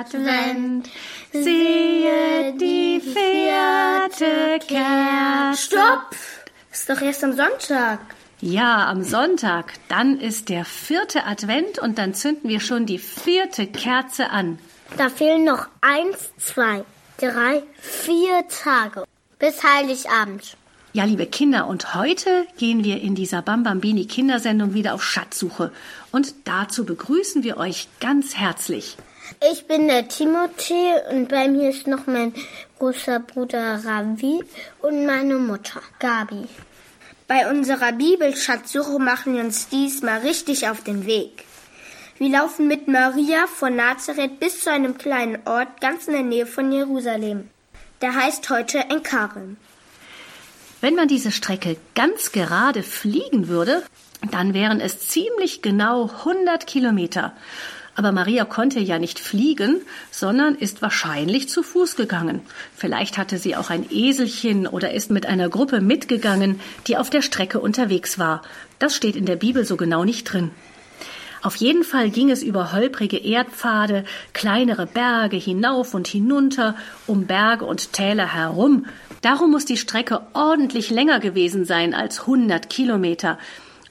Advent, siehe die vierte Kerze. Stopp! Ist doch erst am Sonntag. Ja, am Sonntag. Dann ist der vierte Advent und dann zünden wir schon die vierte Kerze an. Da fehlen noch eins, zwei, drei, vier Tage bis Heiligabend. Ja, liebe Kinder, und heute gehen wir in dieser Bambambini Kindersendung wieder auf Schatzsuche. Und dazu begrüßen wir euch ganz herzlich. Ich bin der Timothy und bei mir ist noch mein großer Bruder Ravi und meine Mutter Gabi. Bei unserer Bibelschatzsuche machen wir uns diesmal richtig auf den Weg. Wir laufen mit Maria von Nazareth bis zu einem kleinen Ort ganz in der Nähe von Jerusalem. Der heißt heute Enkarem. Wenn man diese Strecke ganz gerade fliegen würde, dann wären es ziemlich genau 100 Kilometer. Aber Maria konnte ja nicht fliegen, sondern ist wahrscheinlich zu Fuß gegangen. Vielleicht hatte sie auch ein Eselchen oder ist mit einer Gruppe mitgegangen, die auf der Strecke unterwegs war. Das steht in der Bibel so genau nicht drin. Auf jeden Fall ging es über holprige Erdpfade, kleinere Berge hinauf und hinunter, um Berge und Täler herum. Darum muss die Strecke ordentlich länger gewesen sein als 100 Kilometer.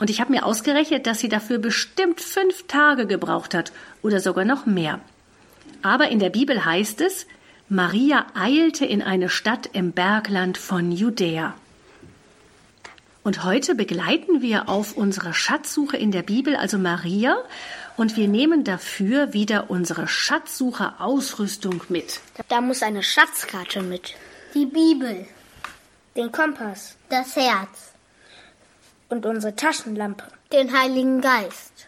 Und ich habe mir ausgerechnet, dass sie dafür bestimmt fünf Tage gebraucht hat oder sogar noch mehr. Aber in der Bibel heißt es, Maria eilte in eine Stadt im Bergland von Judäa. Und heute begleiten wir auf unserer Schatzsuche in der Bibel also Maria und wir nehmen dafür wieder unsere Schatzsucher-Ausrüstung mit. Da muss eine Schatzkarte mit. Die Bibel. Den Kompass. Das Herz. Und unsere Taschenlampe. Den Heiligen Geist.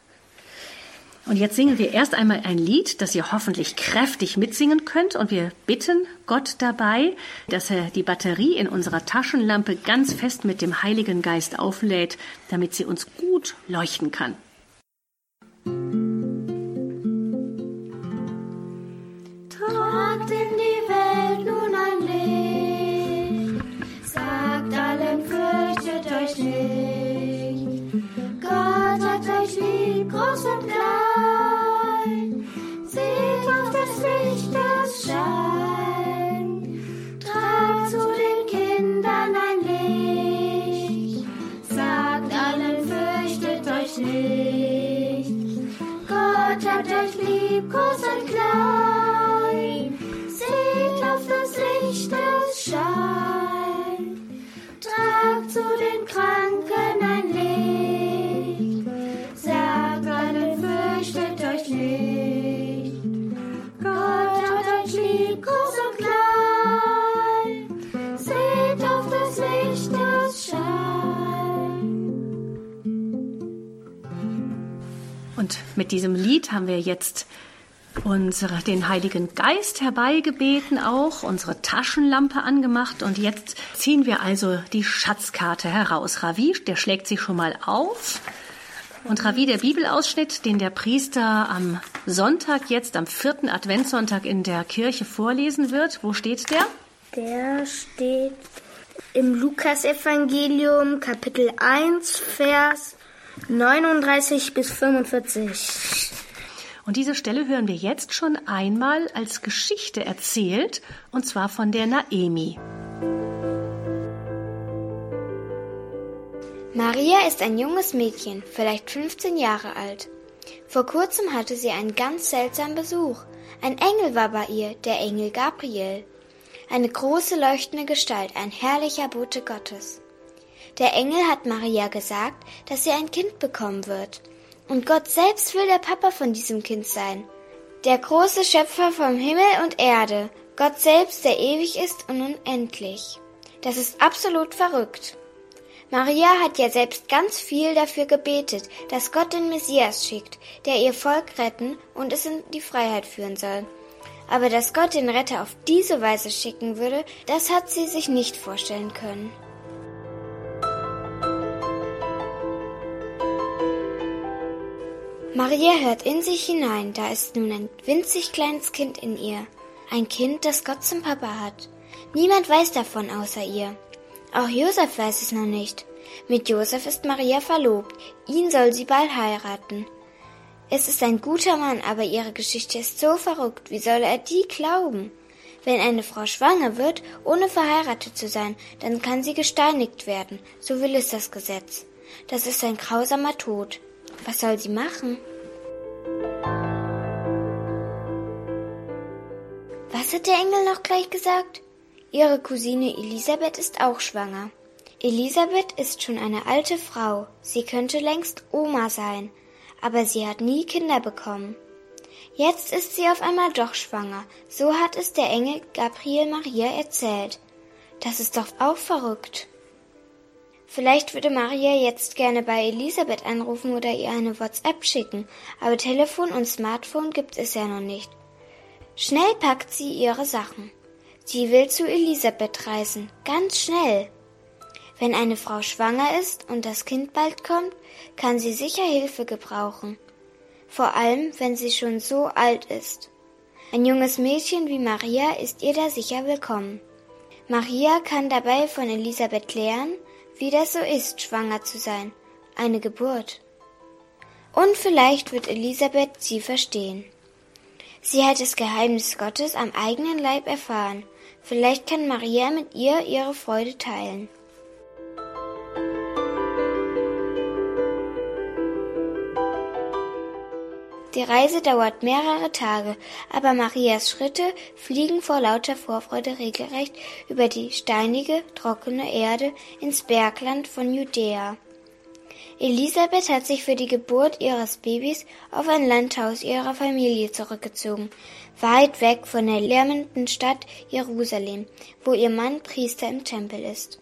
Und jetzt singen wir erst einmal ein Lied, das ihr hoffentlich kräftig mitsingen könnt. Und wir bitten Gott dabei, dass er die Batterie in unserer Taschenlampe ganz fest mit dem Heiligen Geist auflädt, damit sie uns gut leuchten kann. Und mit diesem Lied haben wir jetzt unsere, den Heiligen Geist herbeigebeten auch, unsere Taschenlampe angemacht und jetzt ziehen wir also die Schatzkarte heraus. Ravi, der schlägt sie schon mal auf. Und Ravi, der Bibelausschnitt, den der Priester am Sonntag jetzt, am vierten Adventssonntag in der Kirche vorlesen wird, wo steht der? Der steht im Lukasevangelium Kapitel 1, Vers 39 bis 45. Und diese Stelle hören wir jetzt schon einmal als Geschichte erzählt, und zwar von der Naemi. Maria ist ein junges Mädchen, vielleicht 15 Jahre alt. Vor kurzem hatte sie einen ganz seltsamen Besuch. Ein Engel war bei ihr, der Engel Gabriel. Eine große leuchtende Gestalt, ein herrlicher Bote Gottes. Der Engel hat Maria gesagt, dass sie ein Kind bekommen wird. Und Gott selbst will der Papa von diesem Kind sein. Der große Schöpfer vom Himmel und Erde. Gott selbst, der ewig ist und unendlich. Das ist absolut verrückt. Maria hat ja selbst ganz viel dafür gebetet, dass Gott den Messias schickt, der ihr Volk retten und es in die Freiheit führen soll. Aber dass Gott den Retter auf diese Weise schicken würde, das hat sie sich nicht vorstellen können. Maria hört in sich hinein, da ist nun ein winzig kleines Kind in ihr. Ein Kind, das Gott zum Papa hat. Niemand weiß davon außer ihr. Auch Josef weiß es noch nicht. Mit Josef ist Maria verlobt. Ihn soll sie bald heiraten. Es ist ein guter Mann, aber ihre Geschichte ist so verrückt. Wie soll er die glauben? Wenn eine Frau schwanger wird, ohne verheiratet zu sein, dann kann sie gesteinigt werden. So will es das Gesetz. Das ist ein grausamer Tod. Was soll sie machen? Was hat der Engel noch gleich gesagt? Ihre Cousine Elisabeth ist auch schwanger. Elisabeth ist schon eine alte Frau. Sie könnte längst Oma sein, aber sie hat nie Kinder bekommen. Jetzt ist sie auf einmal doch schwanger. So hat es der Engel Gabriel Maria erzählt. Das ist doch auch verrückt. Vielleicht würde Maria jetzt gerne bei Elisabeth anrufen oder ihr eine WhatsApp schicken, aber Telefon und Smartphone gibt es ja noch nicht. Schnell packt sie ihre Sachen. Sie will zu Elisabeth reisen, ganz schnell. Wenn eine Frau schwanger ist und das Kind bald kommt, kann sie sicher Hilfe gebrauchen vor allem wenn sie schon so alt ist. Ein junges Mädchen wie Maria ist ihr da sicher willkommen. Maria kann dabei von Elisabeth lernen, wie das so ist, schwanger zu sein, eine Geburt. Und vielleicht wird Elisabeth sie verstehen. Sie hat das Geheimnis Gottes am eigenen Leib erfahren. Vielleicht kann Maria mit ihr ihre Freude teilen. Die Reise dauert mehrere Tage, aber Marias Schritte fliegen vor lauter Vorfreude regelrecht über die steinige, trockene Erde ins Bergland von Judäa. Elisabeth hat sich für die Geburt ihres Babys auf ein Landhaus ihrer Familie zurückgezogen, weit weg von der lärmenden Stadt Jerusalem, wo ihr Mann Priester im Tempel ist.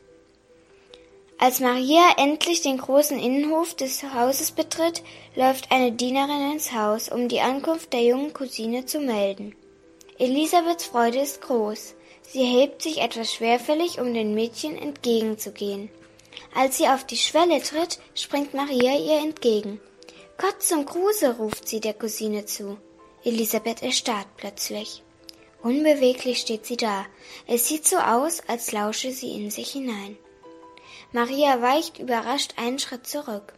Als Maria endlich den großen Innenhof des Hauses betritt, läuft eine Dienerin ins Haus, um die Ankunft der jungen Cousine zu melden. Elisabeths Freude ist groß. Sie hebt sich etwas schwerfällig, um den Mädchen entgegenzugehen. Als sie auf die Schwelle tritt, springt Maria ihr entgegen. Gott zum Gruße, ruft sie der Cousine zu. Elisabeth erstarrt plötzlich. Unbeweglich steht sie da. Es sieht so aus, als lausche sie in sich hinein. Maria weicht überrascht einen Schritt zurück.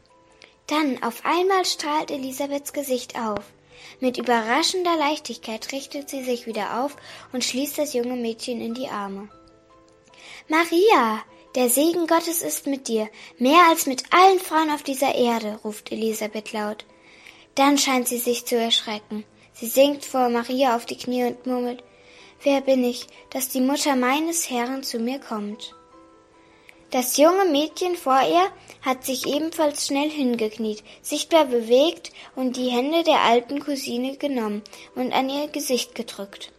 Dann auf einmal strahlt Elisabeths Gesicht auf. Mit überraschender Leichtigkeit richtet sie sich wieder auf und schließt das junge Mädchen in die Arme. Maria, der Segen Gottes ist mit dir, mehr als mit allen Frauen auf dieser Erde, ruft Elisabeth laut. Dann scheint sie sich zu erschrecken. Sie sinkt vor Maria auf die Knie und murmelt, Wer bin ich, dass die Mutter meines Herrn zu mir kommt? Das junge Mädchen vor ihr hat sich ebenfalls schnell hingekniet, sichtbar bewegt und die Hände der alten Cousine genommen und an ihr Gesicht gedrückt.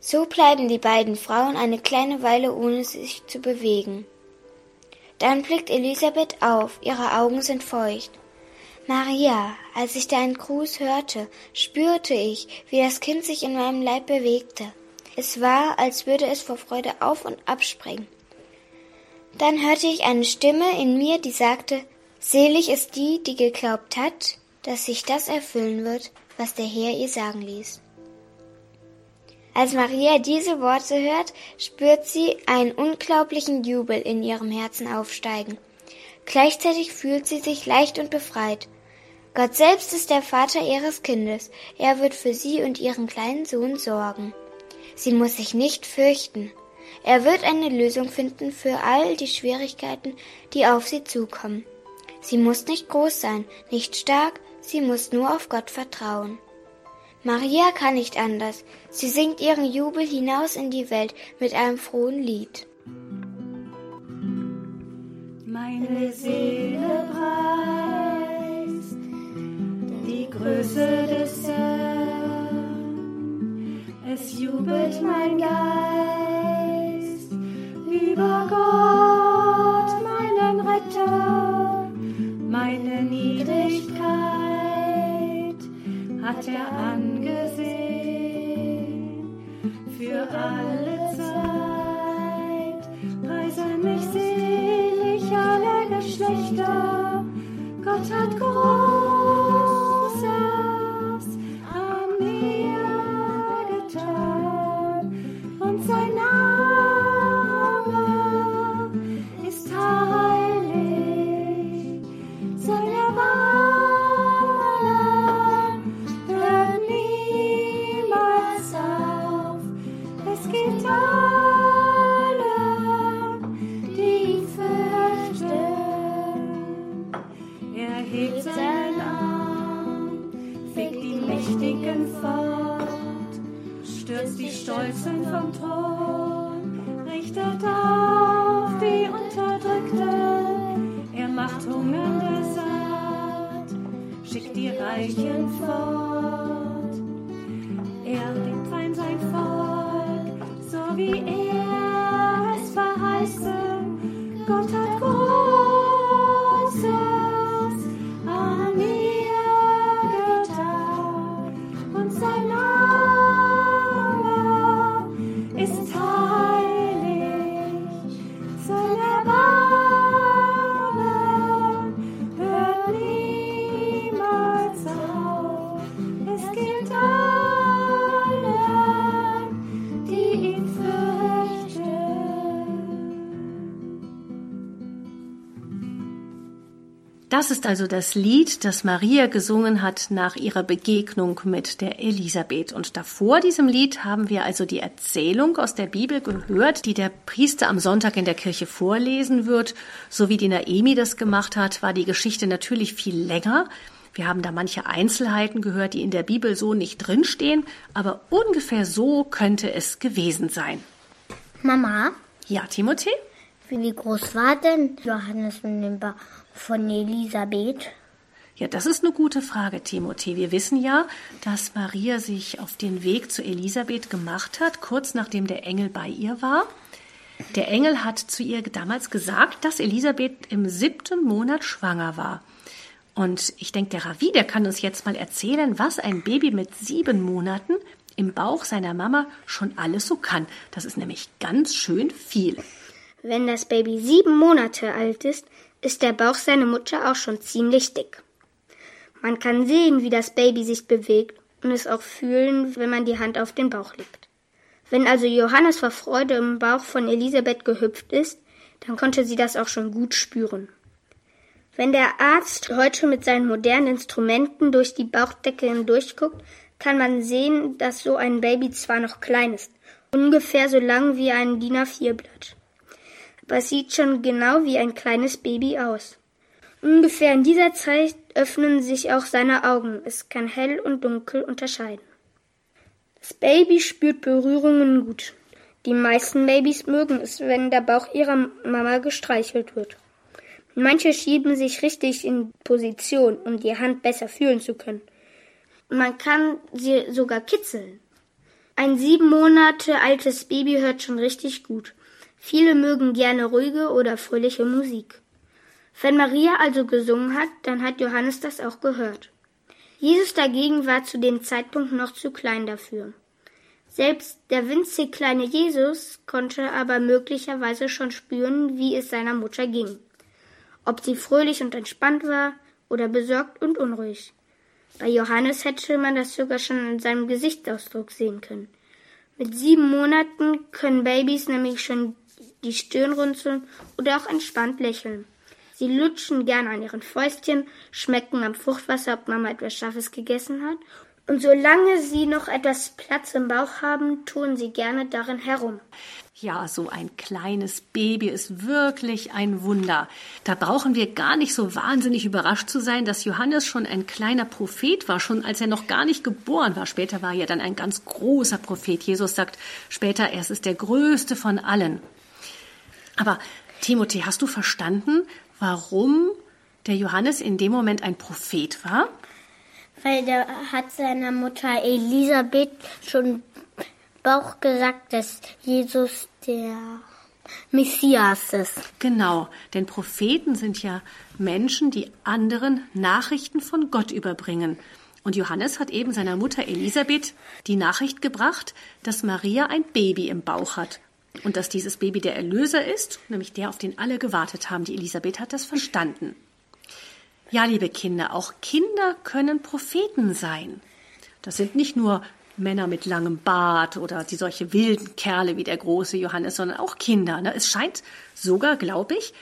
So bleiben die beiden Frauen eine kleine Weile ohne sich zu bewegen. Dann blickt Elisabeth auf, ihre Augen sind feucht. Maria, als ich deinen Gruß hörte, spürte ich, wie das Kind sich in meinem Leib bewegte. Es war, als würde es vor Freude auf und abspringen. Dann hörte ich eine Stimme in mir, die sagte, Selig ist die, die geglaubt hat, dass sich das erfüllen wird, was der Herr ihr sagen ließ. Als Maria diese Worte hört, spürt sie einen unglaublichen Jubel in ihrem Herzen aufsteigen. Gleichzeitig fühlt sie sich leicht und befreit. Gott selbst ist der Vater ihres Kindes. Er wird für sie und ihren kleinen Sohn sorgen. Sie muss sich nicht fürchten. Er wird eine Lösung finden für all die Schwierigkeiten, die auf sie zukommen. Sie muss nicht groß sein, nicht stark, sie muss nur auf Gott vertrauen. Maria kann nicht anders. Sie singt ihren Jubel hinaus in die Welt mit einem frohen Lied. Meine Seele preist die Größe des Herrn. Es jubelt mein Geist über Gott, meinen Retter, meine Niedrigkeit hat er angesehen für alle Zeit. Preise mich selig alle Geschlechter, Gott hat Großes Reichen fort. Er liebt fein sein Volk, so wie er es verheißen. Gott hat Großes Das ist also das Lied, das Maria gesungen hat nach ihrer Begegnung mit der Elisabeth. Und davor diesem Lied haben wir also die Erzählung aus der Bibel gehört, die der Priester am Sonntag in der Kirche vorlesen wird. So wie die Naemi das gemacht hat, war die Geschichte natürlich viel länger. Wir haben da manche Einzelheiten gehört, die in der Bibel so nicht drinstehen, aber ungefähr so könnte es gewesen sein. Mama, Ja, Timothée? wie groß war denn Johannes mit dem Bauch von Elisabeth? Ja, das ist eine gute Frage, Timothée. Wir wissen ja, dass Maria sich auf den Weg zu Elisabeth gemacht hat, kurz nachdem der Engel bei ihr war. Der Engel hat zu ihr damals gesagt, dass Elisabeth im siebten Monat schwanger war. Und ich denke, der Ravi, der kann uns jetzt mal erzählen, was ein Baby mit sieben Monaten im Bauch seiner Mama schon alles so kann. Das ist nämlich ganz schön viel. Wenn das Baby sieben Monate alt ist, ist der Bauch seiner Mutter auch schon ziemlich dick. Man kann sehen, wie das Baby sich bewegt und es auch fühlen, wenn man die Hand auf den Bauch legt. Wenn also Johannes vor Freude im Bauch von Elisabeth gehüpft ist, dann konnte sie das auch schon gut spüren. Wenn der Arzt heute mit seinen modernen Instrumenten durch die Bauchdecke hindurchguckt, kann man sehen, dass so ein Baby zwar noch klein ist, ungefähr so lang wie ein DIN A4-Blatt. Es sieht schon genau wie ein kleines Baby aus. Ungefähr in dieser Zeit öffnen sich auch seine Augen. Es kann hell und dunkel unterscheiden. Das Baby spürt Berührungen gut. Die meisten Babys mögen es, wenn der Bauch ihrer Mama gestreichelt wird. Manche schieben sich richtig in Position, um die Hand besser fühlen zu können. Man kann sie sogar kitzeln. Ein sieben Monate altes Baby hört schon richtig gut. Viele mögen gerne ruhige oder fröhliche Musik. Wenn Maria also gesungen hat, dann hat Johannes das auch gehört. Jesus dagegen war zu dem Zeitpunkt noch zu klein dafür. Selbst der winzig kleine Jesus konnte aber möglicherweise schon spüren, wie es seiner Mutter ging. Ob sie fröhlich und entspannt war oder besorgt und unruhig. Bei Johannes hätte man das sogar schon an seinem Gesichtsausdruck sehen können. Mit sieben Monaten können Babys nämlich schon die Stirn runzeln oder auch entspannt lächeln. Sie lutschen gern an ihren Fäustchen, schmecken am Fruchtwasser, ob Mama etwas Scharfes gegessen hat. Und solange sie noch etwas Platz im Bauch haben, tun sie gerne darin herum. Ja, so ein kleines Baby ist wirklich ein Wunder. Da brauchen wir gar nicht so wahnsinnig überrascht zu sein, dass Johannes schon ein kleiner Prophet war, schon als er noch gar nicht geboren war. Später war er dann ein ganz großer Prophet. Jesus sagt später, er ist der größte von allen. Aber Timothée, hast du verstanden, warum der Johannes in dem Moment ein Prophet war? Weil der hat seiner Mutter Elisabeth schon Bauch gesagt, dass Jesus der Messias ist. Genau, denn Propheten sind ja Menschen, die anderen Nachrichten von Gott überbringen. Und Johannes hat eben seiner Mutter Elisabeth die Nachricht gebracht, dass Maria ein Baby im Bauch hat. Und dass dieses Baby der Erlöser ist, nämlich der, auf den alle gewartet haben. Die Elisabeth hat das verstanden. Ja, liebe Kinder, auch Kinder können Propheten sein. Das sind nicht nur Männer mit langem Bart oder die solche wilden Kerle wie der große Johannes, sondern auch Kinder. Ne? Es scheint sogar, glaube ich,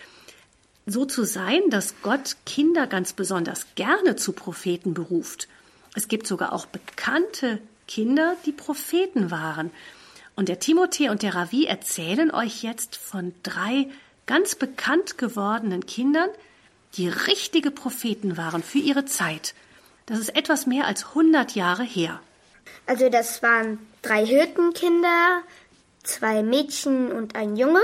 so zu sein, dass Gott Kinder ganz besonders gerne zu Propheten beruft. Es gibt sogar auch bekannte Kinder, die Propheten waren. Und der Timothée und der Ravi erzählen euch jetzt von drei ganz bekannt gewordenen Kindern, die richtige Propheten waren für ihre Zeit. Das ist etwas mehr als 100 Jahre her. Also das waren drei Hirtenkinder, zwei Mädchen und ein Junge.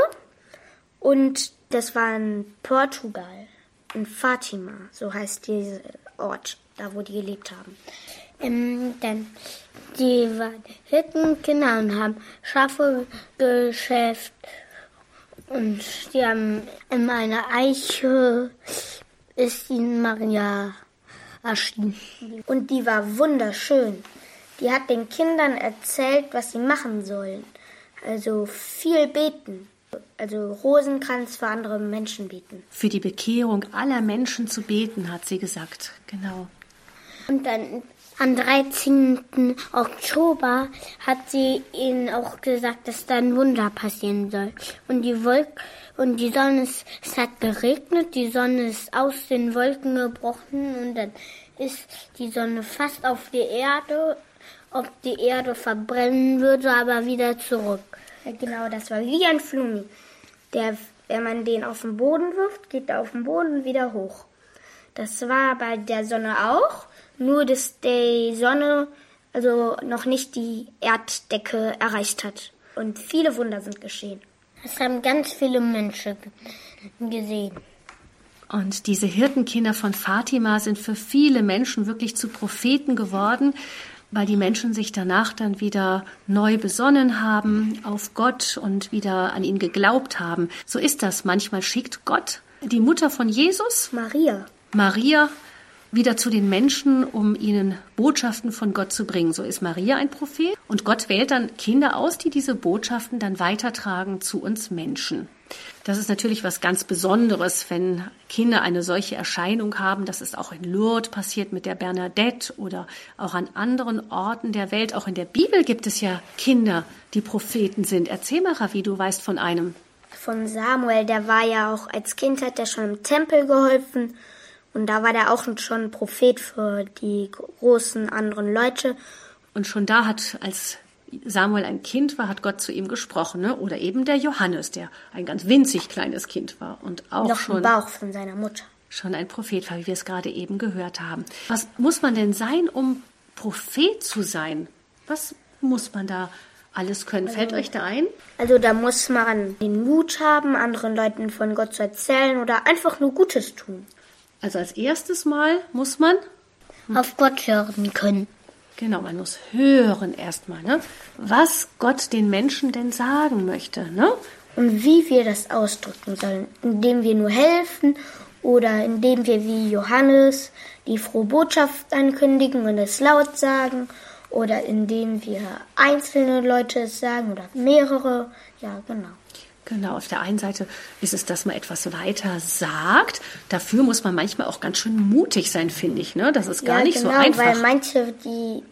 Und das war in Portugal, in Fatima, so heißt dieser Ort, da wo die gelebt haben. Ähm, dann, die waren Hirtenkinder und haben Schafe geschäft. Und die haben in einer Eiche ist ihnen Maria erschienen. Und die war wunderschön. Die hat den Kindern erzählt, was sie machen sollen. Also viel beten. Also Rosenkranz für andere Menschen beten. Für die Bekehrung aller Menschen zu beten, hat sie gesagt. Genau. Und dann am 13. Oktober hat sie ihnen auch gesagt, dass da ein Wunder passieren soll. Und die Wolken und die Sonne ist, es hat geregnet, die Sonne ist aus den Wolken gebrochen und dann ist die Sonne fast auf die Erde, ob die Erde verbrennen würde, aber wieder zurück. Ja, genau, das war wie ein Flumi. Der, wenn man den auf den Boden wirft, geht er auf den Boden wieder hoch. Das war bei der Sonne auch, nur dass die Sonne also noch nicht die Erddecke erreicht hat. Und viele Wunder sind geschehen. Das haben ganz viele Menschen gesehen. Und diese Hirtenkinder von Fatima sind für viele Menschen wirklich zu Propheten geworden, weil die Menschen sich danach dann wieder neu besonnen haben auf Gott und wieder an ihn geglaubt haben. So ist das. Manchmal schickt Gott die Mutter von Jesus, Maria. Maria, wieder zu den Menschen, um ihnen Botschaften von Gott zu bringen. So ist Maria ein Prophet und Gott wählt dann Kinder aus, die diese Botschaften dann weitertragen zu uns Menschen. Das ist natürlich was ganz Besonderes, wenn Kinder eine solche Erscheinung haben. Das ist auch in Lourdes passiert mit der Bernadette oder auch an anderen Orten der Welt. Auch in der Bibel gibt es ja Kinder, die Propheten sind. Erzähl mal, Ravi, du weißt von einem. Von Samuel, der war ja auch als Kind, hat er schon im Tempel geholfen. Und da war der auch schon ein Prophet für die großen anderen Leute. Und schon da hat, als Samuel ein Kind war, hat Gott zu ihm gesprochen. Ne? Oder eben der Johannes, der ein ganz winzig kleines Kind war und auch Noch schon im Bauch von seiner Mutter. schon ein Prophet war, wie wir es gerade eben gehört haben. Was muss man denn sein, um Prophet zu sein? Was muss man da alles können? Fällt euch da ein? Also da muss man den Mut haben, anderen Leuten von Gott zu erzählen oder einfach nur Gutes tun. Also als erstes Mal muss man, Auf Gott hören können. genau, man muss hören erstmal, ne? was Gott den Menschen denn sagen möchte. Ne? Und wie wir das ausdrücken sollen, indem wir nur helfen oder indem wir wie Johannes die frohe Botschaft ankündigen und es laut sagen oder indem wir einzelne Leute es sagen oder mehrere. Ja, genau. Genau, auf der einen Seite ist es, dass man etwas weiter sagt. Dafür muss man manchmal auch ganz schön mutig sein, finde ich. Ne? Das ist gar ja, nicht genau, so einfach. weil manche, die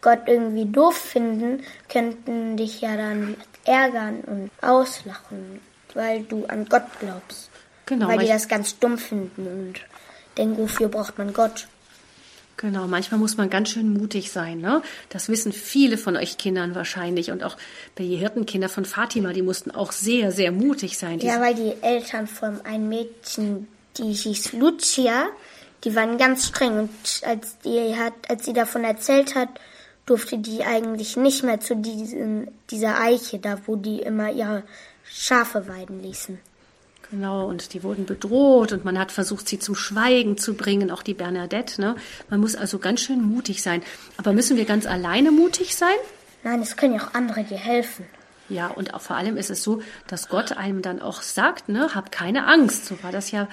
Gott irgendwie doof finden, könnten dich ja dann ärgern und auslachen, weil du an Gott glaubst. Genau, weil die das ganz dumm finden und denken, wofür braucht man Gott? Genau, manchmal muss man ganz schön mutig sein. Ne? Das wissen viele von euch Kindern wahrscheinlich. Und auch die Hirtenkinder von Fatima, die mussten auch sehr, sehr mutig sein. Ja, weil die Eltern von einem Mädchen, die hieß Lucia, die waren ganz streng und als die hat, als sie davon erzählt hat, durfte die eigentlich nicht mehr zu diesen, dieser Eiche, da wo die immer ihre Schafe weiden ließen. Genau, und die wurden bedroht und man hat versucht, sie zum Schweigen zu bringen, auch die Bernadette. Ne? Man muss also ganz schön mutig sein. Aber müssen wir ganz alleine mutig sein? Nein, es können ja auch andere dir helfen. Ja, und auch vor allem ist es so, dass Gott einem dann auch sagt, ne, hab keine Angst. So war das ja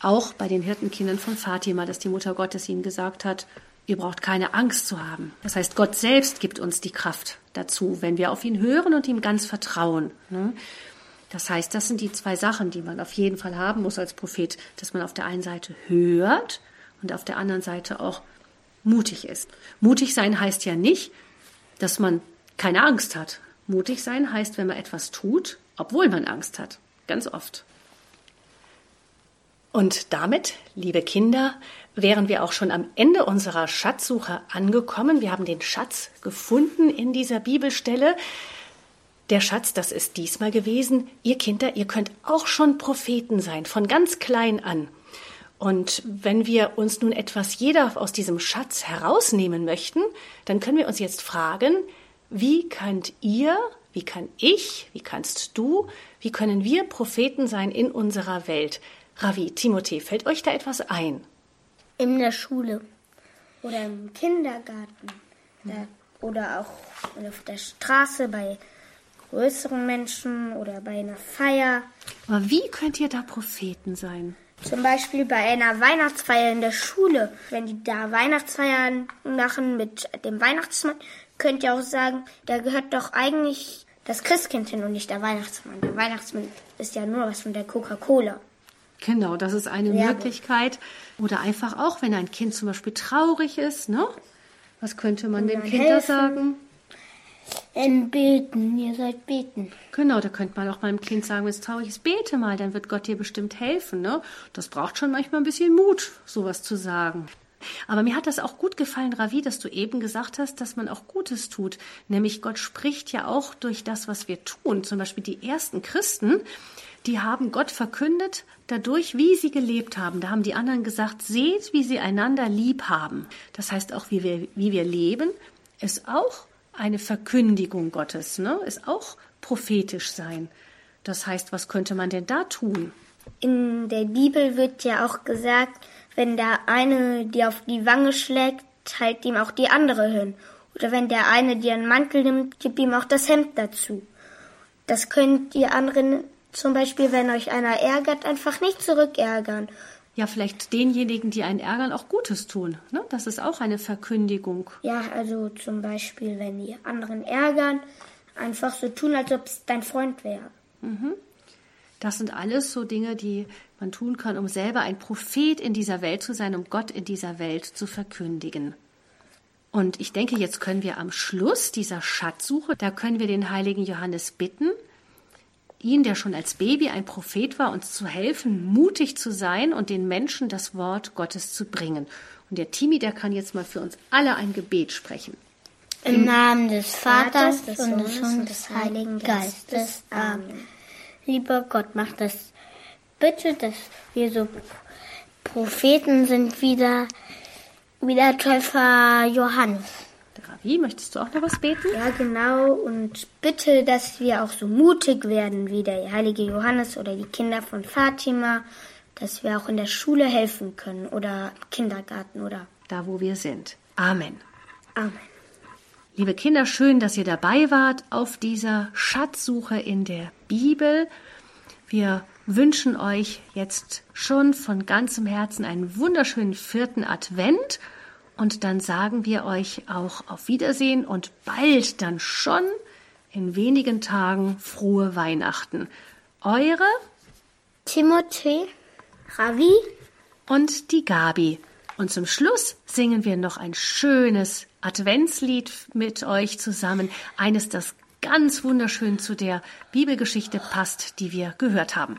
auch bei den Hirtenkindern von Fatima, dass die Mutter Gottes ihnen gesagt hat, ihr braucht keine Angst zu haben. Das heißt, Gott selbst gibt uns die Kraft dazu, wenn wir auf ihn hören und ihm ganz vertrauen. Ne? Das heißt, das sind die zwei Sachen, die man auf jeden Fall haben muss als Prophet, dass man auf der einen Seite hört und auf der anderen Seite auch mutig ist. Mutig sein heißt ja nicht, dass man keine Angst hat. Mutig sein heißt, wenn man etwas tut, obwohl man Angst hat. Ganz oft. Und damit, liebe Kinder, wären wir auch schon am Ende unserer Schatzsuche angekommen. Wir haben den Schatz gefunden in dieser Bibelstelle. Der Schatz, das ist diesmal gewesen. Ihr Kinder, ihr könnt auch schon Propheten sein, von ganz klein an. Und wenn wir uns nun etwas jeder aus diesem Schatz herausnehmen möchten, dann können wir uns jetzt fragen, wie könnt ihr, wie kann ich, wie kannst du, wie können wir Propheten sein in unserer Welt? Ravi, Timothée, fällt euch da etwas ein? In der Schule. Oder im Kindergarten. Da, oder auch auf der Straße bei größeren Menschen oder bei einer Feier. Aber wie könnt ihr da Propheten sein? Zum Beispiel bei einer Weihnachtsfeier in der Schule. Wenn die da Weihnachtsfeiern machen mit dem Weihnachtsmann, könnt ihr auch sagen, da gehört doch eigentlich das Christkind hin und nicht der Weihnachtsmann. Der Weihnachtsmann ist ja nur was von der Coca-Cola. Genau, das ist eine Werbung. Möglichkeit. Oder einfach auch, wenn ein Kind zum Beispiel traurig ist, ne? Was könnte man dem Kind da helfen. sagen? In Beten, ihr sollt beten. Genau, da könnte man auch meinem Kind sagen, wenn es traurig ist, bete mal, dann wird Gott dir bestimmt helfen. Ne? Das braucht schon manchmal ein bisschen Mut, sowas zu sagen. Aber mir hat das auch gut gefallen, Ravi, dass du eben gesagt hast, dass man auch Gutes tut. Nämlich Gott spricht ja auch durch das, was wir tun. Zum Beispiel die ersten Christen, die haben Gott verkündet dadurch, wie sie gelebt haben. Da haben die anderen gesagt, seht, wie sie einander lieb haben. Das heißt auch, wie wir, wie wir leben, ist auch eine Verkündigung Gottes, ne? ist auch prophetisch sein. Das heißt, was könnte man denn da tun? In der Bibel wird ja auch gesagt, wenn der eine dir auf die Wange schlägt, halt ihm auch die andere hin. Oder wenn der eine dir einen Mantel nimmt, gib ihm auch das Hemd dazu. Das könnt ihr anderen zum Beispiel, wenn euch einer ärgert, einfach nicht zurückärgern. Ja, vielleicht denjenigen, die einen ärgern, auch Gutes tun. Ne? Das ist auch eine Verkündigung. Ja, also zum Beispiel, wenn die anderen ärgern, einfach so tun, als ob es dein Freund wäre. Das sind alles so Dinge, die man tun kann, um selber ein Prophet in dieser Welt zu sein, um Gott in dieser Welt zu verkündigen. Und ich denke, jetzt können wir am Schluss dieser Schatzsuche, da können wir den heiligen Johannes bitten, ihn, der schon als Baby ein Prophet war, uns zu helfen, mutig zu sein und den Menschen das Wort Gottes zu bringen. Und der Timi, der kann jetzt mal für uns alle ein Gebet sprechen. Im Namen des Vaters, des und des Sohnes und des Heiligen Geistes. Amen. Lieber Gott, mach das bitte, dass wir so Propheten sind wie der, wie der Täufer Johannes. Ravi, möchtest du auch noch was beten? Ja, genau. Und bitte, dass wir auch so mutig werden wie der heilige Johannes oder die Kinder von Fatima, dass wir auch in der Schule helfen können oder im Kindergarten oder Da, wo wir sind. Amen. Amen. Liebe Kinder, schön, dass ihr dabei wart auf dieser Schatzsuche in der Bibel. Wir wünschen euch jetzt schon von ganzem Herzen einen wunderschönen vierten Advent und dann sagen wir euch auch auf Wiedersehen und bald dann schon in wenigen Tagen frohe Weihnachten. Eure Timothée, Ravi, und die Gabi. Und zum Schluss singen wir noch ein schönes Adventslied mit euch zusammen. Eines, das ganz wunderschön zu der Bibelgeschichte passt, die wir gehört haben.